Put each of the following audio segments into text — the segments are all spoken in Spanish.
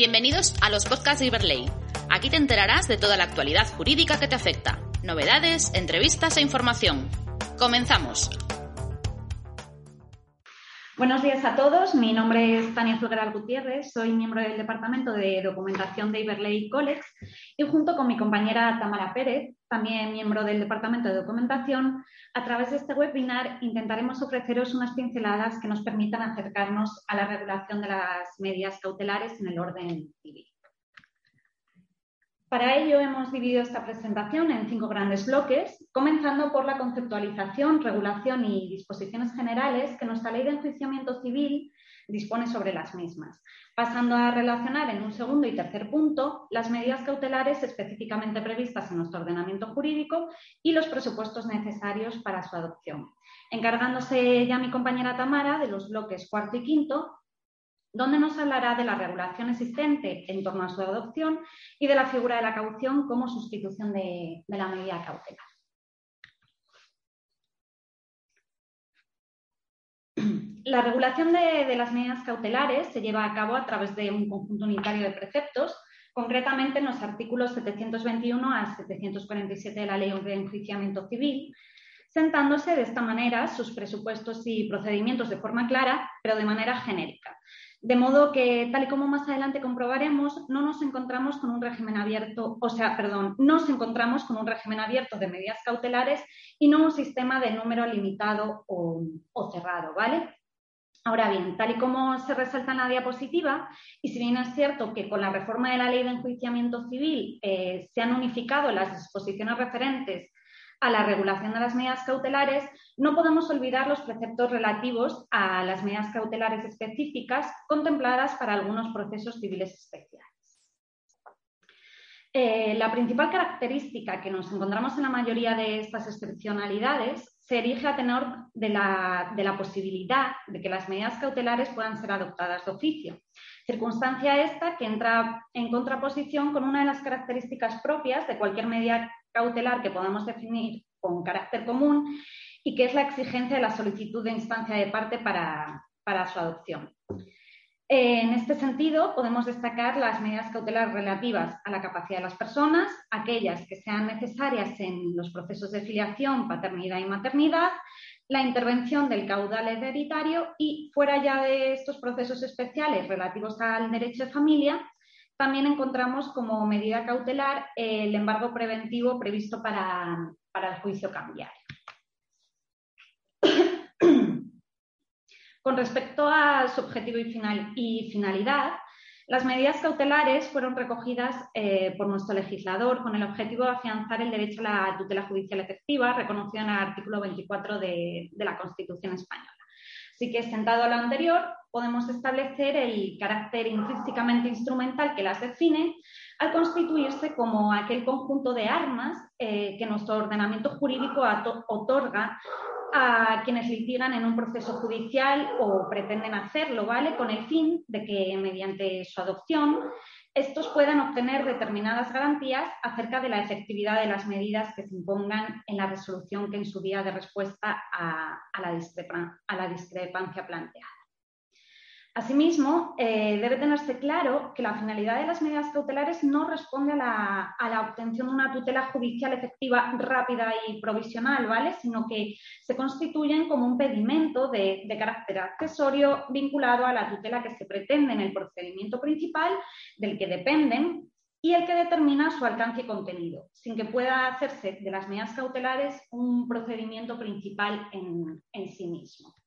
Bienvenidos a los podcasts de Iberley. Aquí te enterarás de toda la actualidad jurídica que te afecta, novedades, entrevistas e información. Comenzamos. Buenos días a todos. Mi nombre es Tania Figueral Gutiérrez. Soy miembro del Departamento de Documentación de Iberley College y junto con mi compañera Tamara Pérez, también miembro del Departamento de Documentación, a través de este webinar intentaremos ofreceros unas pinceladas que nos permitan acercarnos a la regulación de las medidas cautelares en el orden civil. Para ello hemos dividido esta presentación en cinco grandes bloques, comenzando por la conceptualización, regulación y disposiciones generales que nuestra ley de enjuiciamiento civil dispone sobre las mismas, pasando a relacionar en un segundo y tercer punto las medidas cautelares específicamente previstas en nuestro ordenamiento jurídico y los presupuestos necesarios para su adopción. Encargándose ya mi compañera Tamara de los bloques cuarto y quinto, donde nos hablará de la regulación existente en torno a su adopción y de la figura de la caución como sustitución de, la medida cautelar. La regulación de, las medidas cautelares se lleva a cabo a través de un conjunto unitario de preceptos, concretamente en los artículos 721 a 747 de la Ley de Enjuiciamiento Civil, sentándose de esta manera sus presupuestos y procedimientos de forma clara, pero de manera genérica, de modo que, tal y como más adelante comprobaremos, no nos encontramos con un régimen abierto, o sea, perdón, nos encontramos con un régimen abierto de medidas cautelares y no un sistema de número limitado o, cerrado, ¿vale? Ahora bien, tal y como se resalta en la diapositiva, y si bien es cierto que con la reforma de la ley de enjuiciamiento civil eh, se han unificado las disposiciones referentes a la regulación de las medidas cautelares, no podemos olvidar los preceptos relativos a las medidas cautelares específicas contempladas para algunos procesos civiles especiales. Eh, la principal característica que nos encontramos en la mayoría de estas excepcionalidades se erige a tenor de la, de la posibilidad de que las medidas cautelares puedan ser adoptadas de oficio, circunstancia esta que entra en contraposición con una de las características propias de cualquier medida cautelar que podamos definir con carácter común y que es la exigencia de la solicitud de instancia de parte para, su adopción. En este sentido, podemos destacar las medidas cautelares relativas a la capacidad de las personas, aquellas que sean necesarias en los procesos de filiación, paternidad y maternidad, la intervención del caudal hereditario y, fuera ya de estos procesos especiales relativos al derecho de familia, también encontramos como medida cautelar el embargo preventivo previsto para, el juicio cambiario. Con respecto a su objetivo y, final, y finalidad, las medidas cautelares fueron recogidas eh, por nuestro legislador con el objetivo de afianzar el derecho a la tutela judicial efectiva, reconocido en el artículo 24 de la Constitución española. Así que, sentado a lo anterior, podemos establecer el carácter intrínsecamente instrumental que las define al constituirse como aquel conjunto de armas eh, que nuestro ordenamiento jurídico otorga a quienes litigan en un proceso judicial o pretenden hacerlo, ¿vale? Con el fin de que mediante su adopción estos puedan obtener determinadas garantías acerca de la efectividad de las medidas que se impongan en la resolución que en su día de respuesta a, la, discrepancia planteada. Asimismo, eh, debe tenerse claro que la finalidad de las medidas cautelares no responde a la, obtención de una tutela judicial efectiva rápida y provisional, ¿vale? Sino que se constituyen como un pedimento de, carácter accesorio vinculado a la tutela que se pretende en el procedimiento principal, del que dependen y el que determina su alcance y contenido, sin que pueda hacerse de las medidas cautelares un procedimiento principal en sí mismo.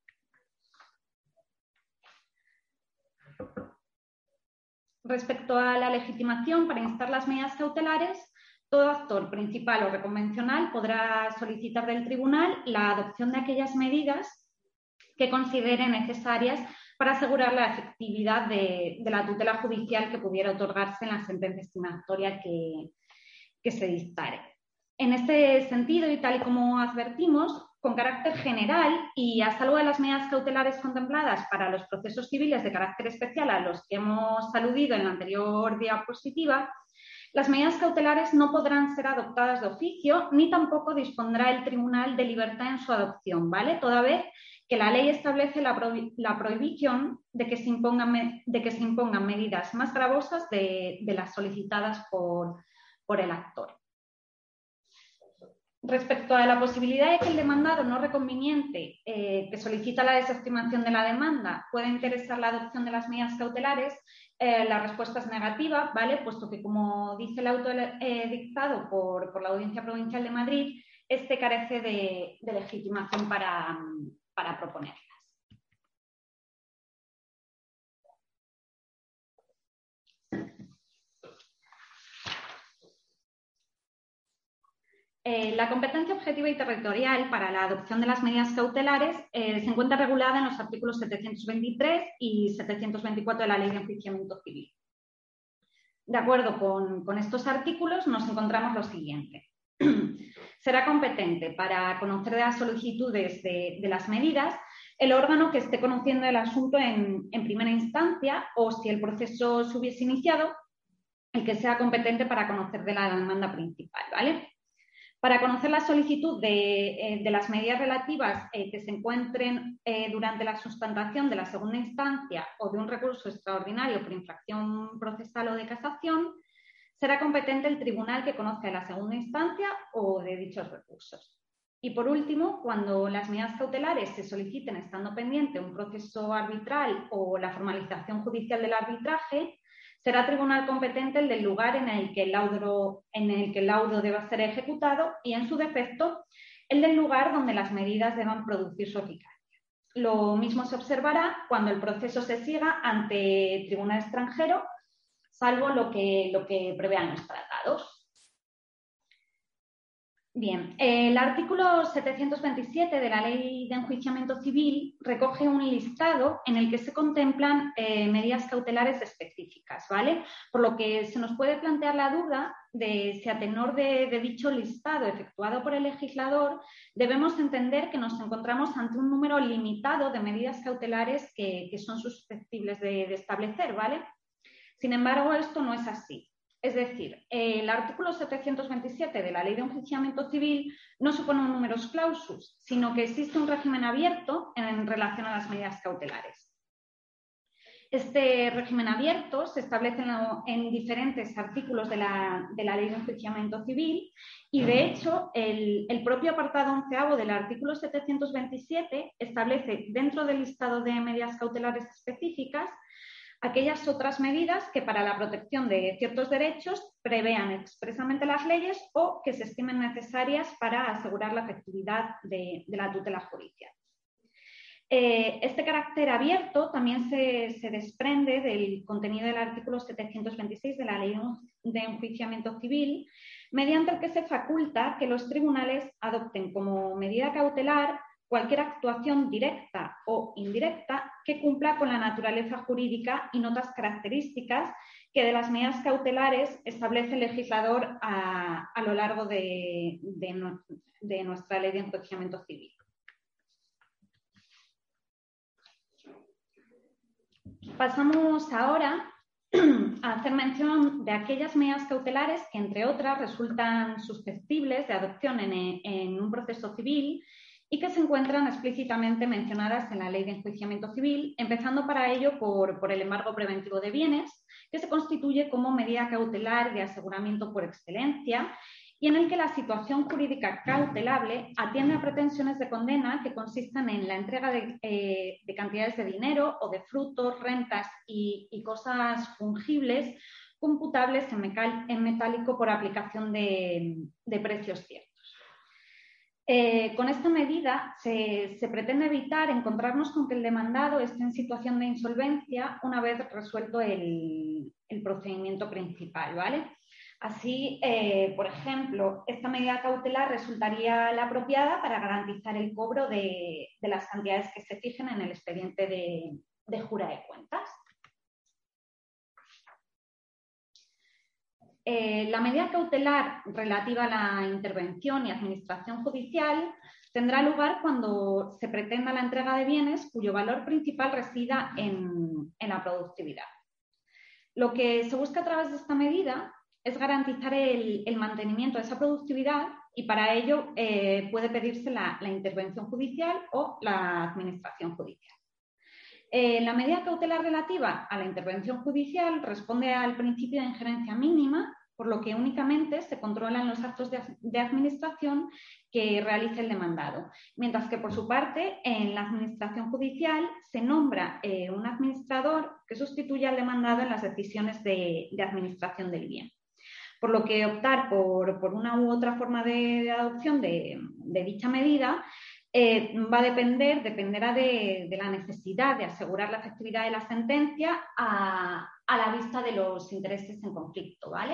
Respecto a la legitimación para instar las medidas cautelares, todo actor principal o reconvencional podrá solicitar del tribunal la adopción de aquellas medidas que considere necesarias para asegurar la efectividad de, la tutela judicial que pudiera otorgarse en la sentencia estimatoria que, se dictare. En este sentido, y tal y como advertimos, con carácter general y a salvo de las medidas cautelares contempladas para los procesos civiles de carácter especial a los que hemos aludido en la anterior diapositiva, las medidas cautelares no podrán ser adoptadas de oficio ni tampoco dispondrá el Tribunal de Libertad en su adopción, ¿vale? Toda vez que la ley establece la, prohibición de que, se impongan, de que se impongan medidas más gravosas de, las solicitadas por, el actor. Respecto a la posibilidad de que el demandado no reconveniente eh, que solicita la desestimación de la demanda pueda interesar la adopción de las medidas cautelares, eh, la respuesta es negativa, ¿vale? Puesto que, como dice el auto eh, dictado por, la Audiencia Provincial de Madrid, este carece de, legitimación para, para proponerlas. Eh, la competencia objetiva y territorial para la adopción de las medidas cautelares eh, se encuentra regulada en los artículos 723 y 724 de la Ley de Enjuiciamiento Civil. De acuerdo con, estos artículos, nos encontramos lo siguiente. Será competente para conocer las solicitudes de, las medidas el órgano que esté conociendo el asunto en, en primera instancia o si el proceso se hubiese iniciado, el que sea competente para conocer de la demanda principal, ¿vale? Para conocer la solicitud de, eh, las medidas relativas eh, que se encuentren eh, durante la sustentación de la segunda instancia o de un recurso extraordinario por infracción procesal o de casación, será competente el tribunal que conozca la segunda instancia o de dichos recursos. Y por último, cuando las medidas cautelares se soliciten estando pendiente un proceso arbitral o la formalización judicial del arbitraje, será tribunal competente el del lugar en el que el laudo, en el que el laudo deba ser ejecutado y, en su defecto, el del lugar donde las medidas deban producir su eficacia. Lo mismo se observará cuando el proceso se siga ante tribunal extranjero, salvo lo que, lo que prevean los tratados. Bien, el artículo 727 de la Ley de Enjuiciamiento Civil recoge un listado en el que se contemplan eh, medidas cautelares específicas, ¿vale? Por lo que se nos puede plantear la duda de si a tenor de, dicho listado efectuado por el legislador debemos entender que nos encontramos ante un número limitado de medidas cautelares que, son susceptibles de, de establecer, ¿vale? Sin embargo, esto no es así. Es decir, el artículo 727 de la Ley de Enjuiciamiento Civil no supone un numerus clausus, sino que existe un régimen abierto en relación a las medidas cautelares. Este régimen abierto se establece en, diferentes artículos de la, Ley de Enjuiciamiento Civil y, de hecho, el, el, propio apartado onceavo del artículo 727 establece dentro del listado de medidas cautelares específicas aquellas otras medidas que para la protección de ciertos derechos prevean expresamente las leyes o que se estimen necesarias para asegurar la efectividad de, la tutela judicial. Eh, este carácter abierto también se, desprende del contenido del artículo 726 de la Ley de Enjuiciamiento Civil, mediante el que se faculta que los tribunales adopten como medida cautelar cualquier actuación directa o indirecta que cumpla con la naturaleza jurídica y notas características que de las medidas cautelares establece el legislador a, lo largo de, nuestra ley de enjuiciamiento civil. Pasamos ahora a hacer mención de aquellas medidas cautelares que, entre otras, resultan susceptibles de adopción en un proceso civil y que se encuentran explícitamente mencionadas en la Ley de Enjuiciamiento Civil, empezando para ello por, el embargo preventivo de bienes, que se constituye como medida cautelar de aseguramiento por excelencia y en el que la situación jurídica cautelable atiende a pretensiones de condena que consistan en la entrega de, eh, cantidades de dinero o de frutos, rentas y, cosas fungibles computables en, metálico por aplicación de, de precios ciertos. Eh, con esta medida se, pretende evitar encontrarnos con que el demandado esté en situación de insolvencia una vez resuelto el, procedimiento principal, ¿vale? Así, eh, por ejemplo, esta medida cautelar resultaría la apropiada para garantizar el cobro de, las cantidades que se fijen en el expediente de jura de cuentas. Eh, la medida cautelar relativa a la intervención y administración judicial tendrá lugar cuando se pretenda la entrega de bienes cuyo valor principal resida en, la productividad. Lo que se busca a través de esta medida es garantizar el, mantenimiento de esa productividad y para ello eh, puede pedirse la, intervención judicial o la administración judicial. Eh, la medida cautelar relativa a la intervención judicial responde al principio de injerencia mínima, por lo que únicamente se controlan los actos de, administración que realice el demandado, mientras que por su parte en la administración judicial se nombra eh, un administrador que sustituye al demandado en las decisiones de administración del bien. Por lo que optar por, una u otra forma de, adopción de, dicha medida eh, va a depender, dependerá de, la necesidad de asegurar la efectividad de la sentencia a, la vista de los intereses en conflicto, ¿vale?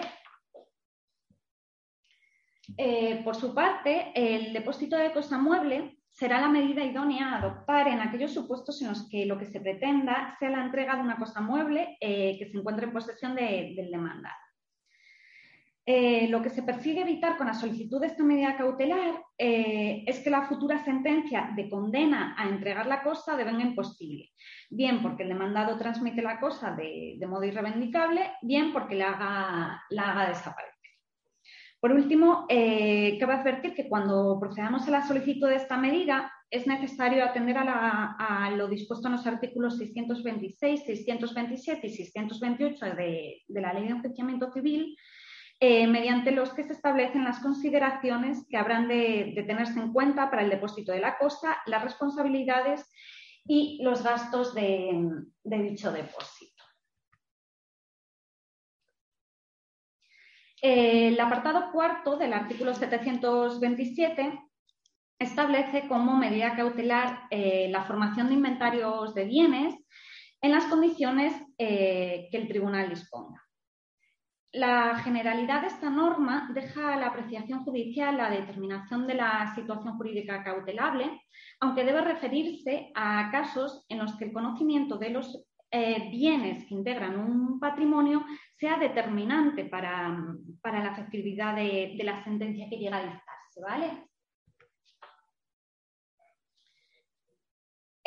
Eh, por su parte, el depósito de cosa mueble será la medida idónea a adoptar en aquellos supuestos en los que lo que se pretenda sea la entrega de una cosa mueble eh, que se encuentre en posesión del demandado. Eh, lo que se persigue evitar con la solicitud de esta medida cautelar eh, es que la futura sentencia de condena a entregar la cosa devenga imposible, bien porque el demandado transmite la cosa de, modo irrevendicable, bien porque la haga, desaparecer. Por último, eh, cabe advertir que cuando procedamos a la solicitud de esta medida, es necesario atender a, lo dispuesto en los artículos 626, 627 y 628 de, de la Ley de Enjuiciamiento Civil, eh, mediante los que se establecen las consideraciones que habrán de, tenerse en cuenta para el depósito de la cosa, las responsabilidades y los gastos de, dicho depósito. el apartado cuarto del artículo 727 establece como medida cautelar eh, la formación de inventarios de bienes en las condiciones eh, que el tribunal disponga. La generalidad de esta norma deja a la apreciación judicial la determinación de la situación jurídica cautelable, aunque debe referirse a casos en los que el conocimiento de los eh, bienes que integran un patrimonio sea determinante para, la efectividad de, de, la sentencia que llega a dictarse. ¿vale?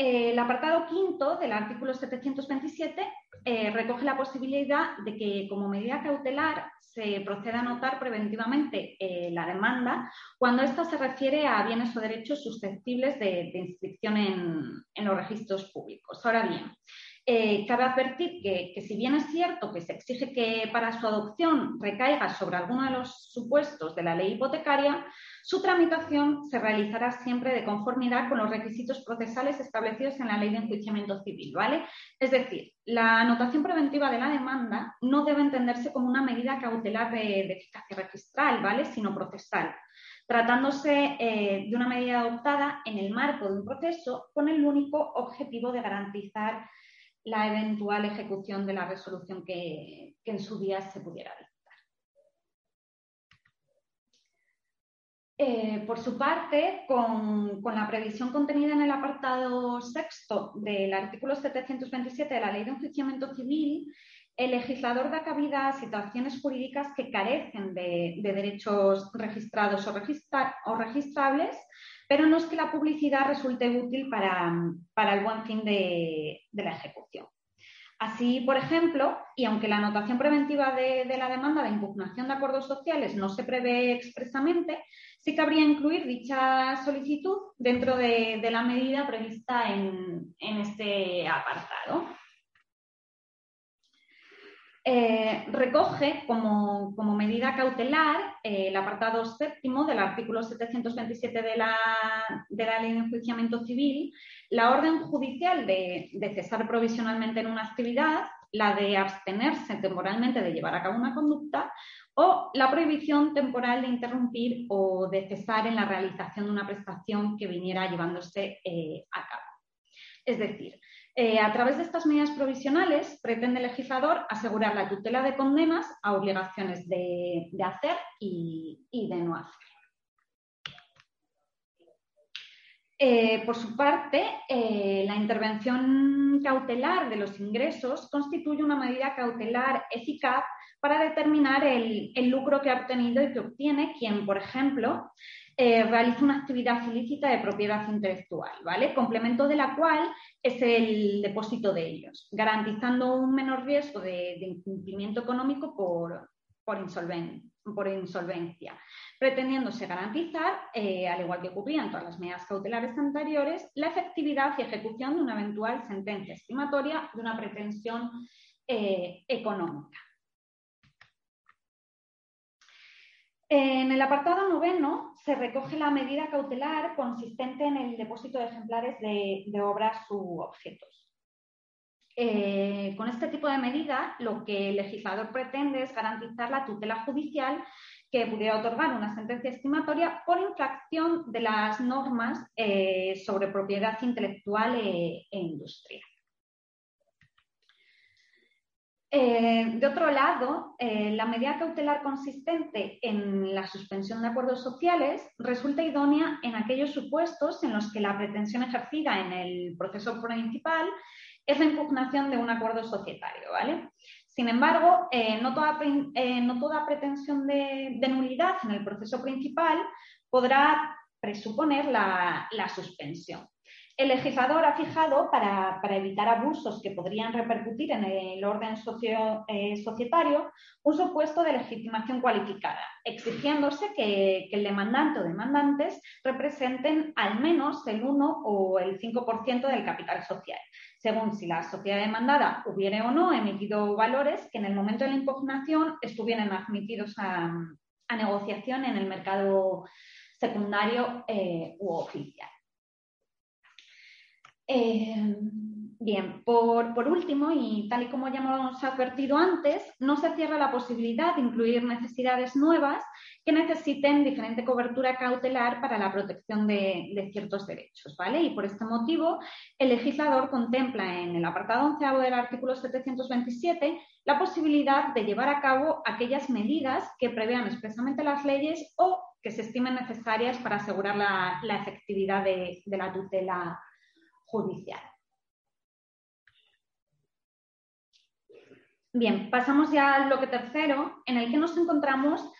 El apartado quinto del artículo 727 eh, recoge la posibilidad de que como medida cautelar se proceda a anotar preventivamente eh, la demanda cuando ésta se refiere a bienes o derechos susceptibles de, inscripción en, los registros públicos. Ahora bien, eh, cabe advertir que, si bien es cierto que se exige que para su adopción recaiga sobre alguno de los supuestos de la ley hipotecaria, su tramitación se realizará siempre de conformidad con los requisitos procesales establecidos en la Ley de Enjuiciamiento Civil, ¿vale? Es decir, la anotación preventiva de la demanda no debe entenderse como una medida cautelar de, eficacia registral, ¿vale? Sino procesal, tratándose eh, de una medida adoptada en el marco de un proceso con el único objetivo de garantizar la eventual ejecución de la resolución que, que en su día se pudiera dar. Eh, por su parte, con, la previsión contenida en el apartado sexto del artículo 727 de la Ley de Enjuiciamiento Civil, el legislador da cabida a situaciones jurídicas que carecen de, derechos registrados o, registrables, pero no es que la publicidad resulte útil para, el buen fin de la ejecución. Así, por ejemplo, y aunque la anotación preventiva de, la demanda de impugnación de acuerdos sociales no se prevé expresamente, sí cabría incluir dicha solicitud dentro de, la medida prevista en este apartado. Eh, recoge como, medida cautelar eh, el apartado séptimo del artículo 727 de la, de la Ley de Enjuiciamiento Civil, la orden judicial de, cesar provisionalmente en una actividad, la de abstenerse temporalmente de llevar a cabo una conducta o la prohibición temporal de interrumpir o de cesar en la realización de una prestación que viniera llevándose eh, a cabo. Es decir, eh, a través de estas medidas provisionales, pretende el legislador asegurar la tutela de condenas a obligaciones de, hacer y, de no hacer. Eh, por su parte, eh, la intervención cautelar de los ingresos constituye una medida cautelar eficaz para determinar el, lucro que ha obtenido y que obtiene quien, por ejemplo, eh, realiza una actividad ilícita de propiedad intelectual, ¿vale? Complemento de la cual es el depósito de ellos, garantizando un menor riesgo de, incumplimiento económico por, por, insolvencia, pretendiéndose garantizar, eh, al igual que ocurría en todas las medidas cautelares anteriores, la efectividad y ejecución de una eventual sentencia estimatoria de una pretensión eh, económica. En el apartado noveno se recoge la medida cautelar consistente en el depósito de ejemplares de, obras u objetos. Eh, con este tipo de medida, lo que el legislador pretende es garantizar la tutela judicial que pudiera otorgar una sentencia estimatoria por infracción de las normas eh, sobre propiedad intelectual e, e industrial. Eh, de otro lado, eh, la medida cautelar consistente en la suspensión de acuerdos sociales resulta idónea en aquellos supuestos en los que la pretensión ejercida en el proceso principal es la impugnación de un acuerdo societario. Sin embargo, eh, no, toda, pretensión de, nulidad en el proceso principal podrá presuponer la suspensión. El legislador ha fijado, para, evitar abusos que podrían repercutir en el orden eh, societario, un supuesto de legitimación cualificada, exigiéndose que, el demandante o demandantes representen al menos el 1 o el 5% del capital social, según si la sociedad demandada hubiere o no emitido valores que en el momento de la impugnación estuvieran admitidos a, negociación en el mercado secundario eh, u oficial. Eh, bien, por, último, y tal y como ya hemos advertido antes, no se cierra la posibilidad de incluir necesidades nuevas que necesiten diferente cobertura cautelar para la protección de, ciertos derechos. ¿vale? Y por este motivo, el legislador contempla en el apartado onceavo del artículo 727 la posibilidad de llevar a cabo aquellas medidas que prevean expresamente las leyes o que se estimen necesarias para asegurar la, efectividad de, de la tutela judicial. Bien, pasamos ya al bloque tercero, en el que nos encontramos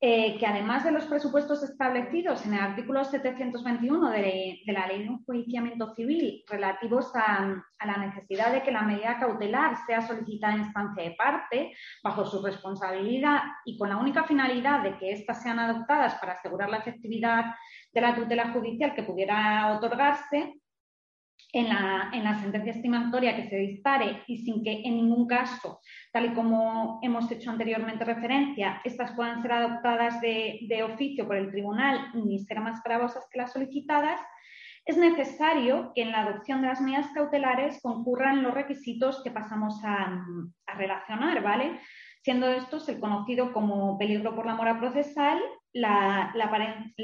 eh, que además de los presupuestos establecidos en el artículo 721 de, la Ley de Enjuiciamiento Civil relativos a, la necesidad de que la medida cautelar sea solicitada en instancia de parte, bajo su responsabilidad y con la única finalidad de que éstas sean adoptadas para asegurar la efectividad de la tutela judicial que pudiera otorgarse, en la, sentencia estimatoria que se dispare y sin que en ningún caso, tal y como hemos hecho anteriormente referencia, estas puedan ser adoptadas de, oficio por el tribunal ni ser más gravosas que las solicitadas, es necesario que en la adopción de las medidas cautelares concurran los requisitos que pasamos a, relacionar, ¿vale? Siendo estos el conocido como peligro por la mora procesal, la,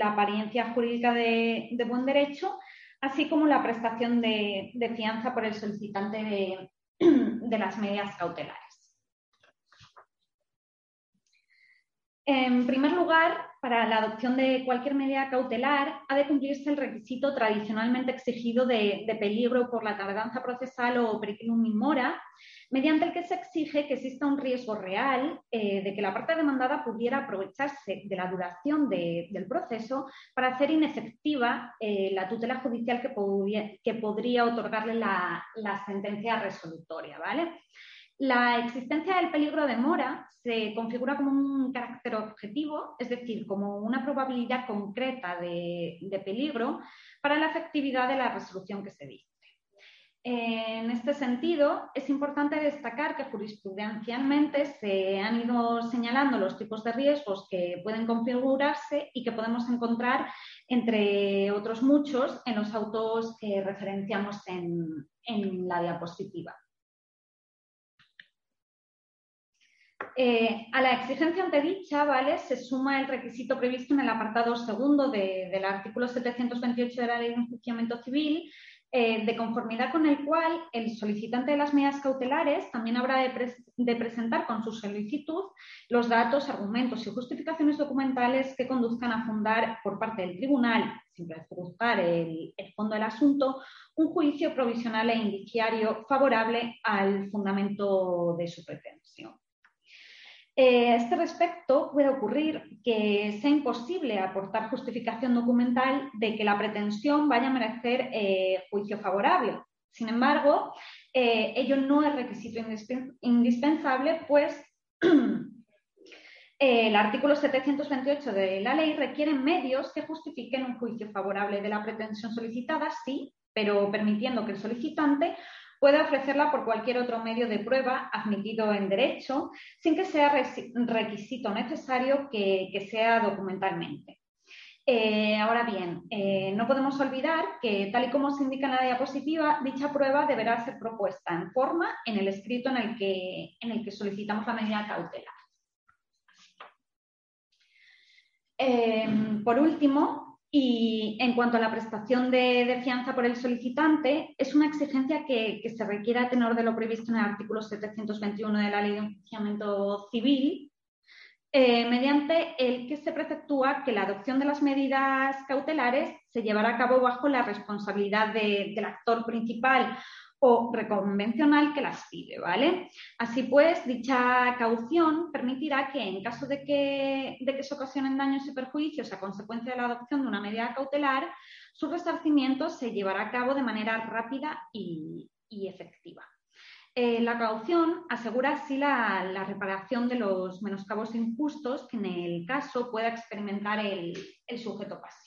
apariencia jurídica de buen derecho así como la prestación de, fianza por el solicitante de, las medidas cautelares. En primer lugar, para la adopción de cualquier medida cautelar ha de cumplirse el requisito tradicionalmente exigido de, peligro por la tardanza procesal o periculum in mora, mediante el que se exige que exista un riesgo real eh, de que la parte demandada pudiera aprovecharse de la duración del proceso para hacer inefectiva eh, la tutela judicial que, podría otorgarle la, sentencia resolutoria. ¿vale? La existencia del peligro de mora se configura como un carácter objetivo, es decir, como una probabilidad concreta de, peligro para la efectividad de la resolución que se dice. En este sentido, es importante destacar que jurisprudencialmente se han ido señalando los tipos de riesgos que pueden configurarse y que podemos encontrar, entre otros muchos, en los autos que referenciamos en, la diapositiva. Eh, a la exigencia antedicha ¿vale? se suma el requisito previsto en el apartado segundo del artículo 728 de la Ley de Enjuiciamiento Civil, eh, de conformidad con el cual el solicitante de las medidas cautelares también habrá de, presentar con su solicitud los datos, argumentos y justificaciones documentales que conduzcan a fundar por parte del tribunal, sin prejuzgar el, el fondo del asunto, un juicio provisional e indiciario favorable al fundamento de su pretensión. Eh, a este respecto, puede ocurrir que sea imposible aportar justificación documental de que la pretensión vaya a merecer eh, juicio favorable. Sin embargo, eh, ello no es requisito indispensable, pues El artículo 728 de la ley requiere medios que justifiquen un juicio favorable de la pretensión solicitada, sí, pero permitiendo que el solicitante pueda ofrecerla por cualquier otro medio de prueba admitido en derecho, sin que sea requisito necesario que, sea documentalmente. Eh, ahora bien, eh, no podemos olvidar que, tal y como se indica en la diapositiva, dicha prueba deberá ser propuesta en forma en el escrito en el que, solicitamos la medida cautelar. Eh, por último, y en cuanto a la prestación de, fianza por el solicitante, es una exigencia que, se requiere a tenor de lo previsto en el artículo 721 de la Ley de Enjuiciamiento Civil, eh, mediante el que se preceptúa que la adopción de las medidas cautelares se llevará a cabo bajo la responsabilidad del actor principal o reconvencional que las pide, ¿vale? Así pues, dicha caución permitirá que en caso de que, de que se ocasionen daños y perjuicios a consecuencia de la adopción de una medida cautelar, su resarcimiento se llevará a cabo de manera rápida y, efectiva. Eh, la caución asegura así la, reparación de los menoscabos injustos que en el caso pueda experimentar el, el sujeto pasivo.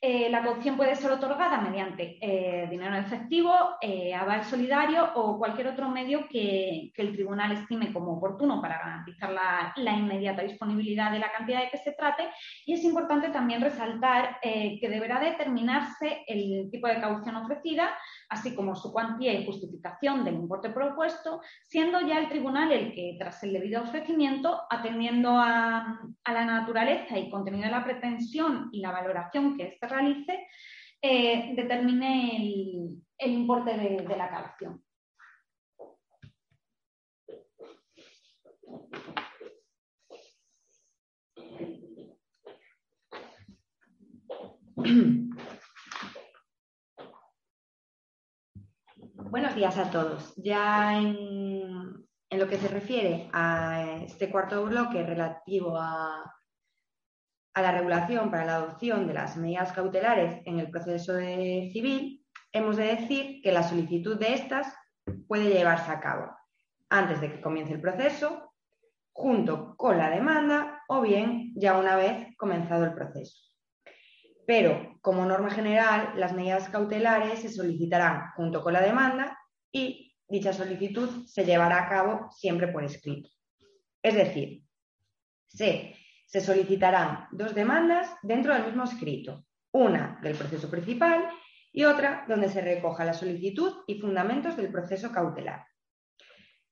Eh, la caución puede ser otorgada mediante eh, dinero efectivo, eh, aval solidario o cualquier otro medio que, el tribunal estime como oportuno para garantizar la, inmediata disponibilidad de la cantidad de que se trate. Y es importante también resaltar que deberá determinarse el tipo de caución ofrecida, así como su cuantía y justificación del importe propuesto, siendo ya el tribunal el que, tras el debido ofrecimiento, atendiendo a, la naturaleza y contenido de la pretensión y la valoración que éste realice, eh, determine el, importe de, la caución. Buenos días a todos. Ya en, lo que se refiere a este cuarto bloque relativo a, a, la regulación para la adopción de las medidas cautelares en el proceso civil, hemos de decir que la solicitud de estas puede llevarse a cabo antes de que comience el proceso, junto con la demanda o bien ya una vez comenzado el proceso pero como norma general las medidas cautelares se solicitarán junto con la demanda y dicha solicitud se llevará a cabo siempre por escrito. Es decir, se, se solicitarán dos demandas dentro del mismo escrito, una del proceso principal y otra donde se recoja la solicitud y fundamentos del proceso cautelar.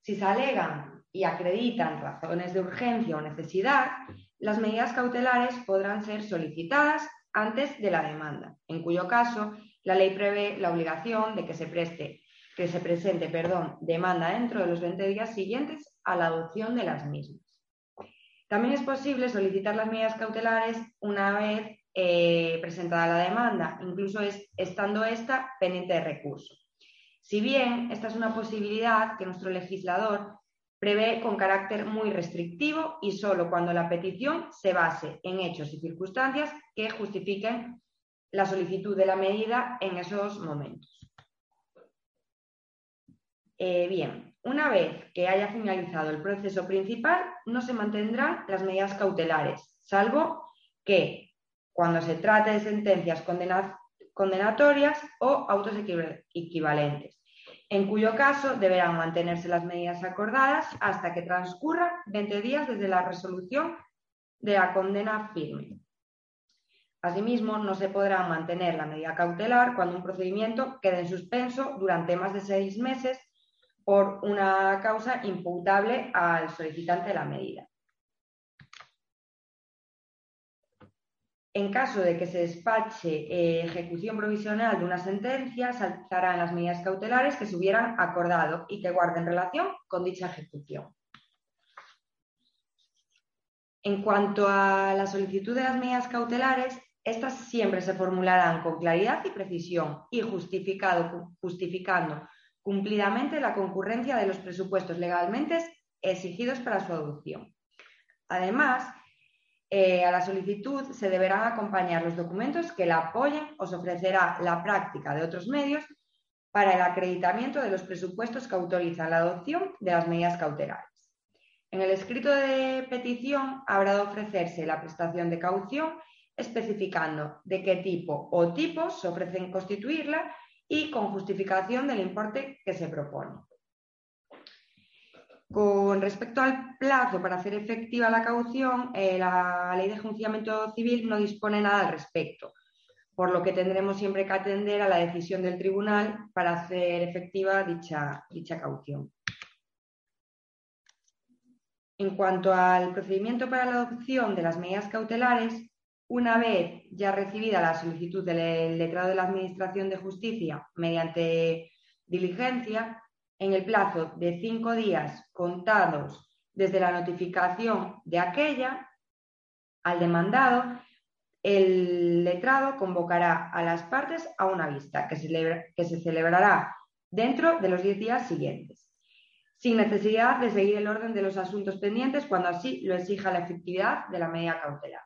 Si se alegan y acreditan razones de urgencia o necesidad, las medidas cautelares podrán ser solicitadas antes de la demanda, en cuyo caso la ley prevé la obligación de que se presente, demanda dentro de los 20 días siguientes a la adopción de las mismas. También es posible solicitar las medidas cautelares una vez eh, presentada la demanda, incluso estando esta pendiente de recurso. Si bien esta es una posibilidad que nuestro legislador prevé con carácter muy restrictivo y solo cuando la petición se base en hechos y circunstancias que justifiquen la solicitud de la medida en esos momentos. Eh, bien, una vez que haya finalizado el proceso principal, no se mantendrán las medidas cautelares, salvo que cuando se trate de sentencias condenatorias o autos equivalentes en cuyo caso deberán mantenerse las medidas acordadas hasta que transcurran 20 días desde la resolución de la condena firme. Asimismo, no se podrá mantener la medida cautelar cuando un procedimiento quede en suspenso durante más de seis meses por una causa imputable al solicitante de la medida. En caso de que se despache eh, ejecución provisional de una sentencia, se alzarán las medidas cautelares que se hubieran acordado y que guarden relación con dicha ejecución. En cuanto a la solicitud de las medidas cautelares, estas siempre se formularán con claridad y precisión y justificando cumplidamente la concurrencia de los presupuestos legalmente exigidos para su adopción. Además, eh, a la solicitud se deberán acompañar los documentos que la apoyen o se ofrecerá la práctica de otros medios para el acreditamiento de los presupuestos que autorizan la adopción de las medidas cautelares. En el escrito de petición habrá de ofrecerse la prestación de caución especificando de qué tipo o tipos se ofrecen constituirla y con justificación del importe que se propone. Con respecto al plazo para hacer efectiva la caución, eh, la ley de enjuiciamiento civil no dispone nada al respecto, por lo que tendremos siempre que atender a la decisión del tribunal para hacer efectiva dicha, dicha caución. En cuanto al procedimiento para la adopción de las medidas cautelares, una vez ya recibida la solicitud del letrado de la Administración de Justicia mediante diligencia, en el plazo de cinco días contados desde la notificación de aquella al demandado, el letrado convocará a las partes a una vista que, se celebrará dentro de los diez días siguientes, sin necesidad de seguir el orden de los asuntos pendientes cuando así lo exija la efectividad de la medida cautelar.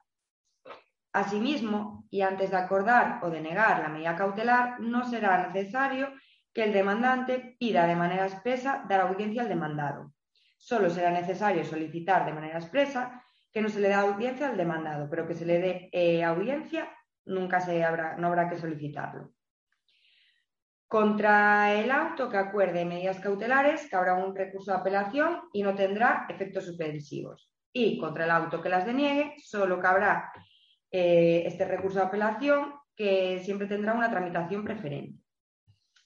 Asimismo, y antes de acordar o denegar la medida cautelar, no será necesario que el demandante pida de manera expresa dar audiencia al demandado. Solo será necesario solicitar de manera expresa que no se le da audiencia al demandado, pero que se le dé eh, audiencia nunca habrá, no habrá que solicitarlo. Contra el auto que acuerde medidas cautelares, cabrá un recurso de apelación y no tendrá efectos suspensivos. Y contra el auto que las deniegue, solo cabrá eh, este recurso de apelación que siempre tendrá una tramitación preferente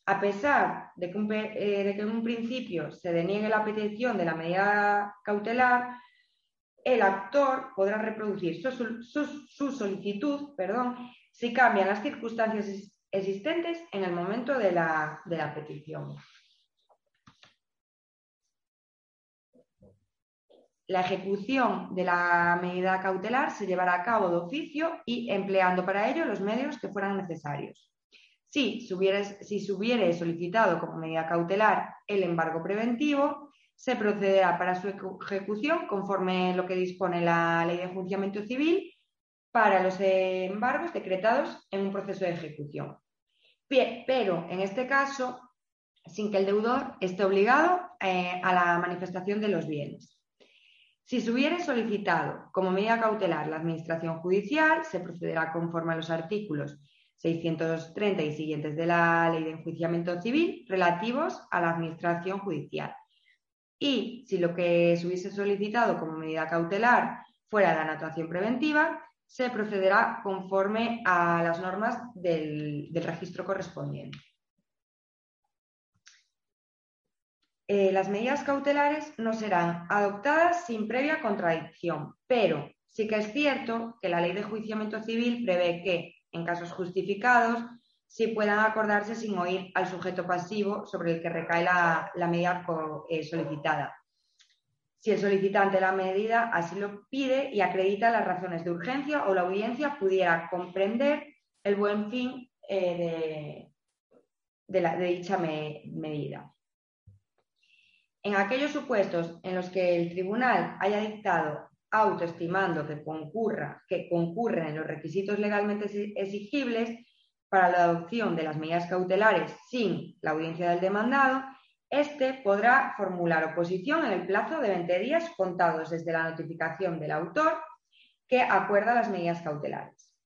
a pesar de que, eh, en un principio se deniegue la petición de la medida cautelar, el actor podrá reproducir su, solicitud perdón, si cambian las circunstancias existentes en el momento de la petición. La ejecución de la medida cautelar se llevará a cabo de oficio y empleando para ello los medios que fueran necesarios. Si se, hubiere, solicitado como medida cautelar el embargo preventivo, se procederá para su ejecución conforme lo que dispone la ley de enjuiciamiento civil para los embargos decretados en un proceso de ejecución. Pero en este caso, sin que el deudor esté obligado eh, a la manifestación de los bienes. Si se hubiere solicitado como medida cautelar la Administración Judicial, se procederá conforme a los artículos 630 y siguientes de la Ley de Enjuiciamiento Civil relativos a la Administración Judicial. Y si lo que se hubiese solicitado como medida cautelar fuera la anotación preventiva, se procederá conforme a las normas del, registro correspondiente. Eh, las medidas cautelares no serán adoptadas sin previa contradicción, pero sí que es cierto que la ley de enjuiciamiento civil prevé que en casos justificados, si puedan acordarse sin oír al sujeto pasivo sobre el que recae la, medida eh, solicitada. Si el solicitante de la medida así lo pide y acredita las razones de urgencia o la audiencia pudiera comprender el buen fin eh, de, dicha medida. En aquellos supuestos en los que el tribunal haya dictado autoestimando que, concurra, concurren en los requisitos legalmente exigibles para la adopción de las medidas cautelares sin la audiencia del demandado, éste podrá formular oposición en el plazo de 20 días contados desde la notificación del autor que acuerda las medidas cautelares.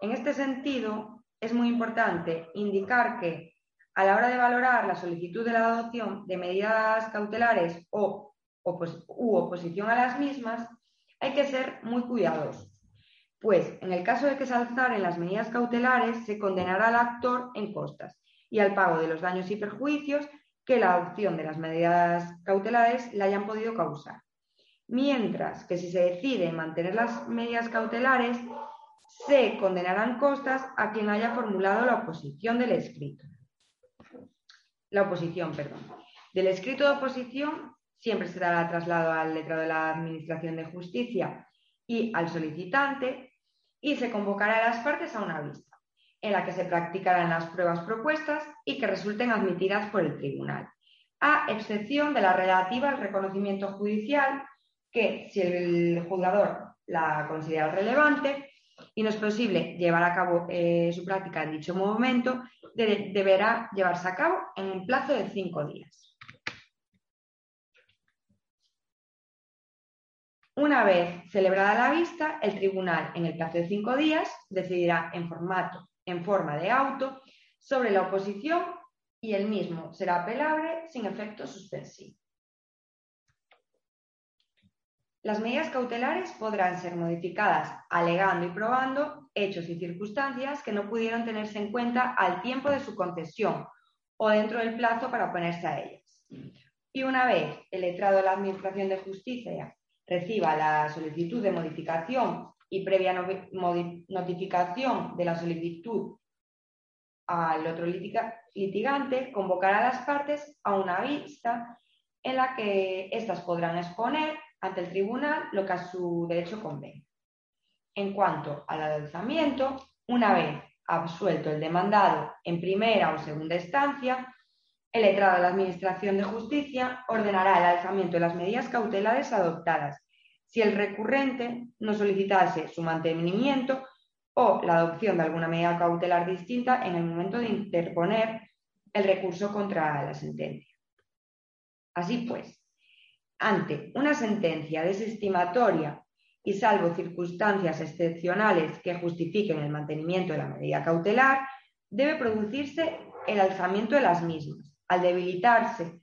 En este sentido, es muy importante indicar que a la hora de valorar la solicitud de la adopción de medidas cautelares o u oposición a las mismas, hay que ser muy cuidadosos, pues en el caso de que se alzaren las medidas cautelares, se condenará al actor en costas y al pago de los daños y perjuicios que la adopción de las medidas cautelares le hayan podido causar. Mientras que si se decide mantener las medidas cautelares, se condenarán costas a quien haya formulado la oposición del escrito. La oposición, perdón. Del escrito de oposición siempre se dará traslado al letrado de la Administración de Justicia y al solicitante y se convocará a las partes a una vista, en la que se practicarán las pruebas propuestas y que resulten admitidas por el tribunal, a excepción de la relativa al reconocimiento judicial, que si el juzgador la considera relevante y no es posible llevar a cabo eh, su práctica en dicho momento, deberá llevarse a cabo en un plazo de cinco días. Una vez celebrada la vista, el tribunal, en el plazo de cinco días, decidirá en, formato, en forma de auto sobre la oposición y el mismo será apelable sin efecto suspensivo. Las medidas cautelares podrán ser modificadas alegando y probando hechos y circunstancias que no pudieron tenerse en cuenta al tiempo de su concesión o dentro del plazo para oponerse a ellas. Y una vez el letrado de la Administración de Justicia reciba la solicitud de modificación y previa notificación de la solicitud al otro litigante, convocará a las partes a una vista en la que éstas podrán exponer ante el tribunal lo que a su derecho convenga. En cuanto al alzamiento, una vez absuelto el demandado en primera o segunda instancia, el letrado de la Administración de Justicia ordenará el alzamiento de las medidas cautelares adoptadas si el recurrente no solicitase su mantenimiento o la adopción de alguna medida cautelar distinta en el momento de interponer el recurso contra la sentencia. Así pues, ante una sentencia desestimatoria y salvo circunstancias excepcionales que justifiquen el mantenimiento de la medida cautelar, debe producirse el alzamiento de las mismas. Al debilitarse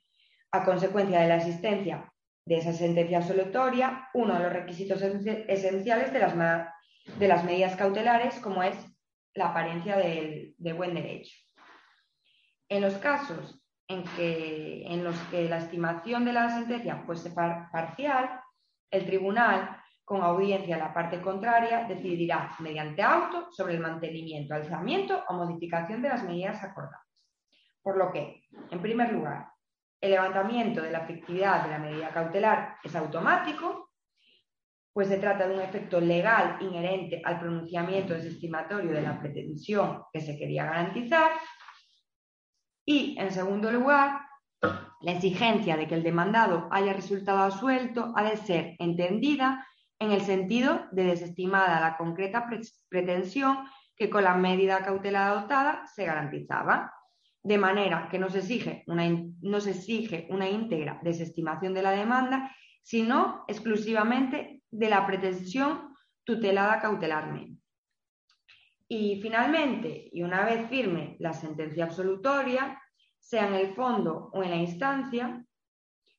a consecuencia de la existencia de esa sentencia absolutoria, uno de los requisitos esenciales de las, de las medidas cautelares, como es la apariencia de, buen derecho. En los casos en, que, en los que la estimación de la sentencia fuese parcial, el tribunal, con audiencia a la parte contraria, decidirá mediante auto sobre el mantenimiento, alzamiento o modificación de las medidas acordadas. Por lo que, en primer lugar, el levantamiento de la efectividad de la medida cautelar es automático, pues se trata de un efecto legal inherente al pronunciamiento desestimatorio de la pretensión que se quería garantizar y, en segundo lugar, la exigencia de que el demandado haya resultado asuelto ha de ser entendida en el sentido de desestimada la concreta pretensión que con la medida cautelar adoptada se garantizaba, de manera que no se exige una, no se exige una íntegra desestimación de la demanda, sino exclusivamente de la pretensión tutelada cautelarmente. Y finalmente, y una vez firme la sentencia absolutoria, sea en el fondo o en la instancia,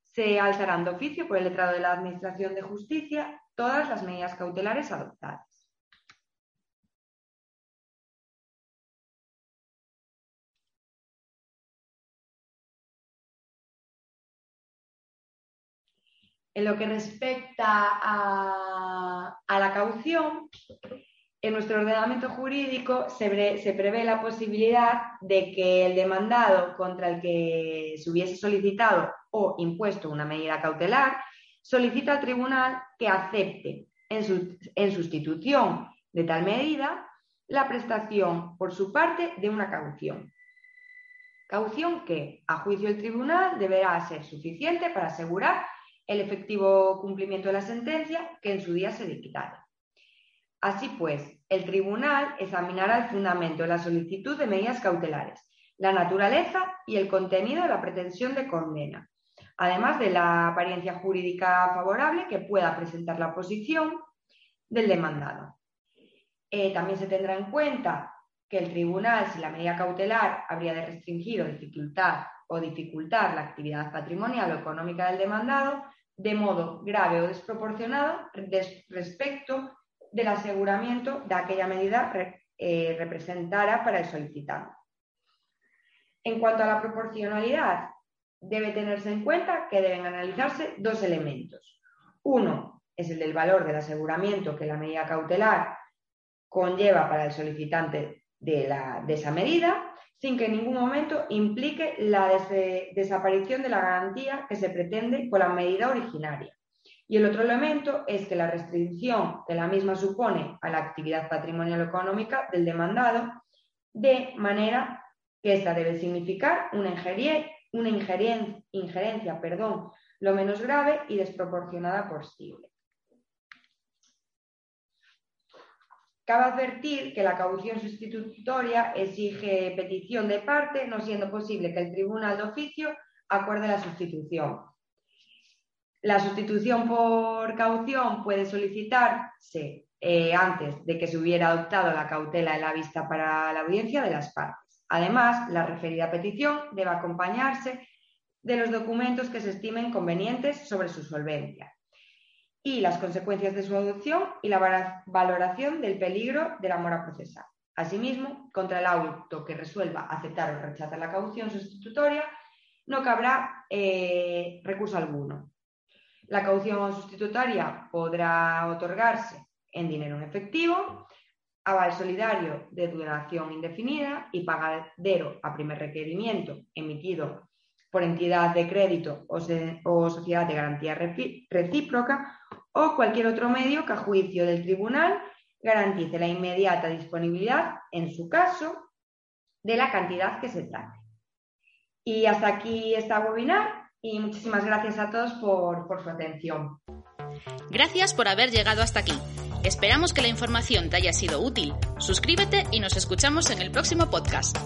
se alzarán de oficio por el letrado de la Administración de Justicia todas las medidas cautelares adoptadas. En lo que respecta a, la caución, en nuestro ordenamiento jurídico se, prevé la posibilidad de que el demandado contra el que se hubiese solicitado o impuesto una medida cautelar solicita al tribunal que acepte en, en sustitución de tal medida la prestación por su parte de una caución. Caución que, a juicio del tribunal, deberá ser suficiente para asegurar el efectivo cumplimiento de la sentencia que en su día se dictara. Así pues, el tribunal examinará el fundamento de la solicitud de medidas cautelares, la naturaleza y el contenido de la pretensión de condena, además de la apariencia jurídica favorable que pueda presentar la posición del demandado. Eh, también se tendrá en cuenta que el tribunal, si la medida cautelar habría de restringir o dificultar o dificultar la actividad patrimonial o económica del demandado, de modo grave o desproporcionado respecto del aseguramiento de aquella medida eh, representara para el solicitante. En cuanto a la proporcionalidad, debe tenerse en cuenta que deben analizarse dos elementos. Uno es el del valor del aseguramiento que la medida cautelar conlleva para el solicitante de, de esa medida, sin que en ningún momento implique la desaparición de la garantía que se pretende con la medida originaria. Y el otro elemento es que la restricción que la misma supone a la actividad patrimonial económica del demandado, de manera que esta debe significar una, una injerencia, perdón, lo menos grave y desproporcionada posible. Cabe advertir que la caución sustitutoria exige petición de parte, no siendo posible que el tribunal de oficio acuerde la sustitución. La sustitución por caución puede solicitarse eh, antes de que se hubiera adoptado la cautela de la vista para la audiencia de las partes. Además, la referida petición debe acompañarse de los documentos que se estimen convenientes sobre su solvencia y las consecuencias de su adopción y la valoración del peligro de la mora procesal. Asimismo, contra el auto que resuelva aceptar o rechazar la caución sustitutoria, no cabrá eh, recurso alguno. La caución sustitutoria podrá otorgarse en dinero en efectivo, aval solidario de duración indefinida y pagadero a primer requerimiento emitido por entidad de crédito o, o sociedad de garantía recíproca o cualquier otro medio que a juicio del tribunal garantice la inmediata disponibilidad, en su caso, de la cantidad que se trate. Y hasta aquí esta webinar y muchísimas gracias a todos por, por su atención. Gracias por haber llegado hasta aquí. Esperamos que la información te haya sido útil. Suscríbete y nos escuchamos en el próximo podcast.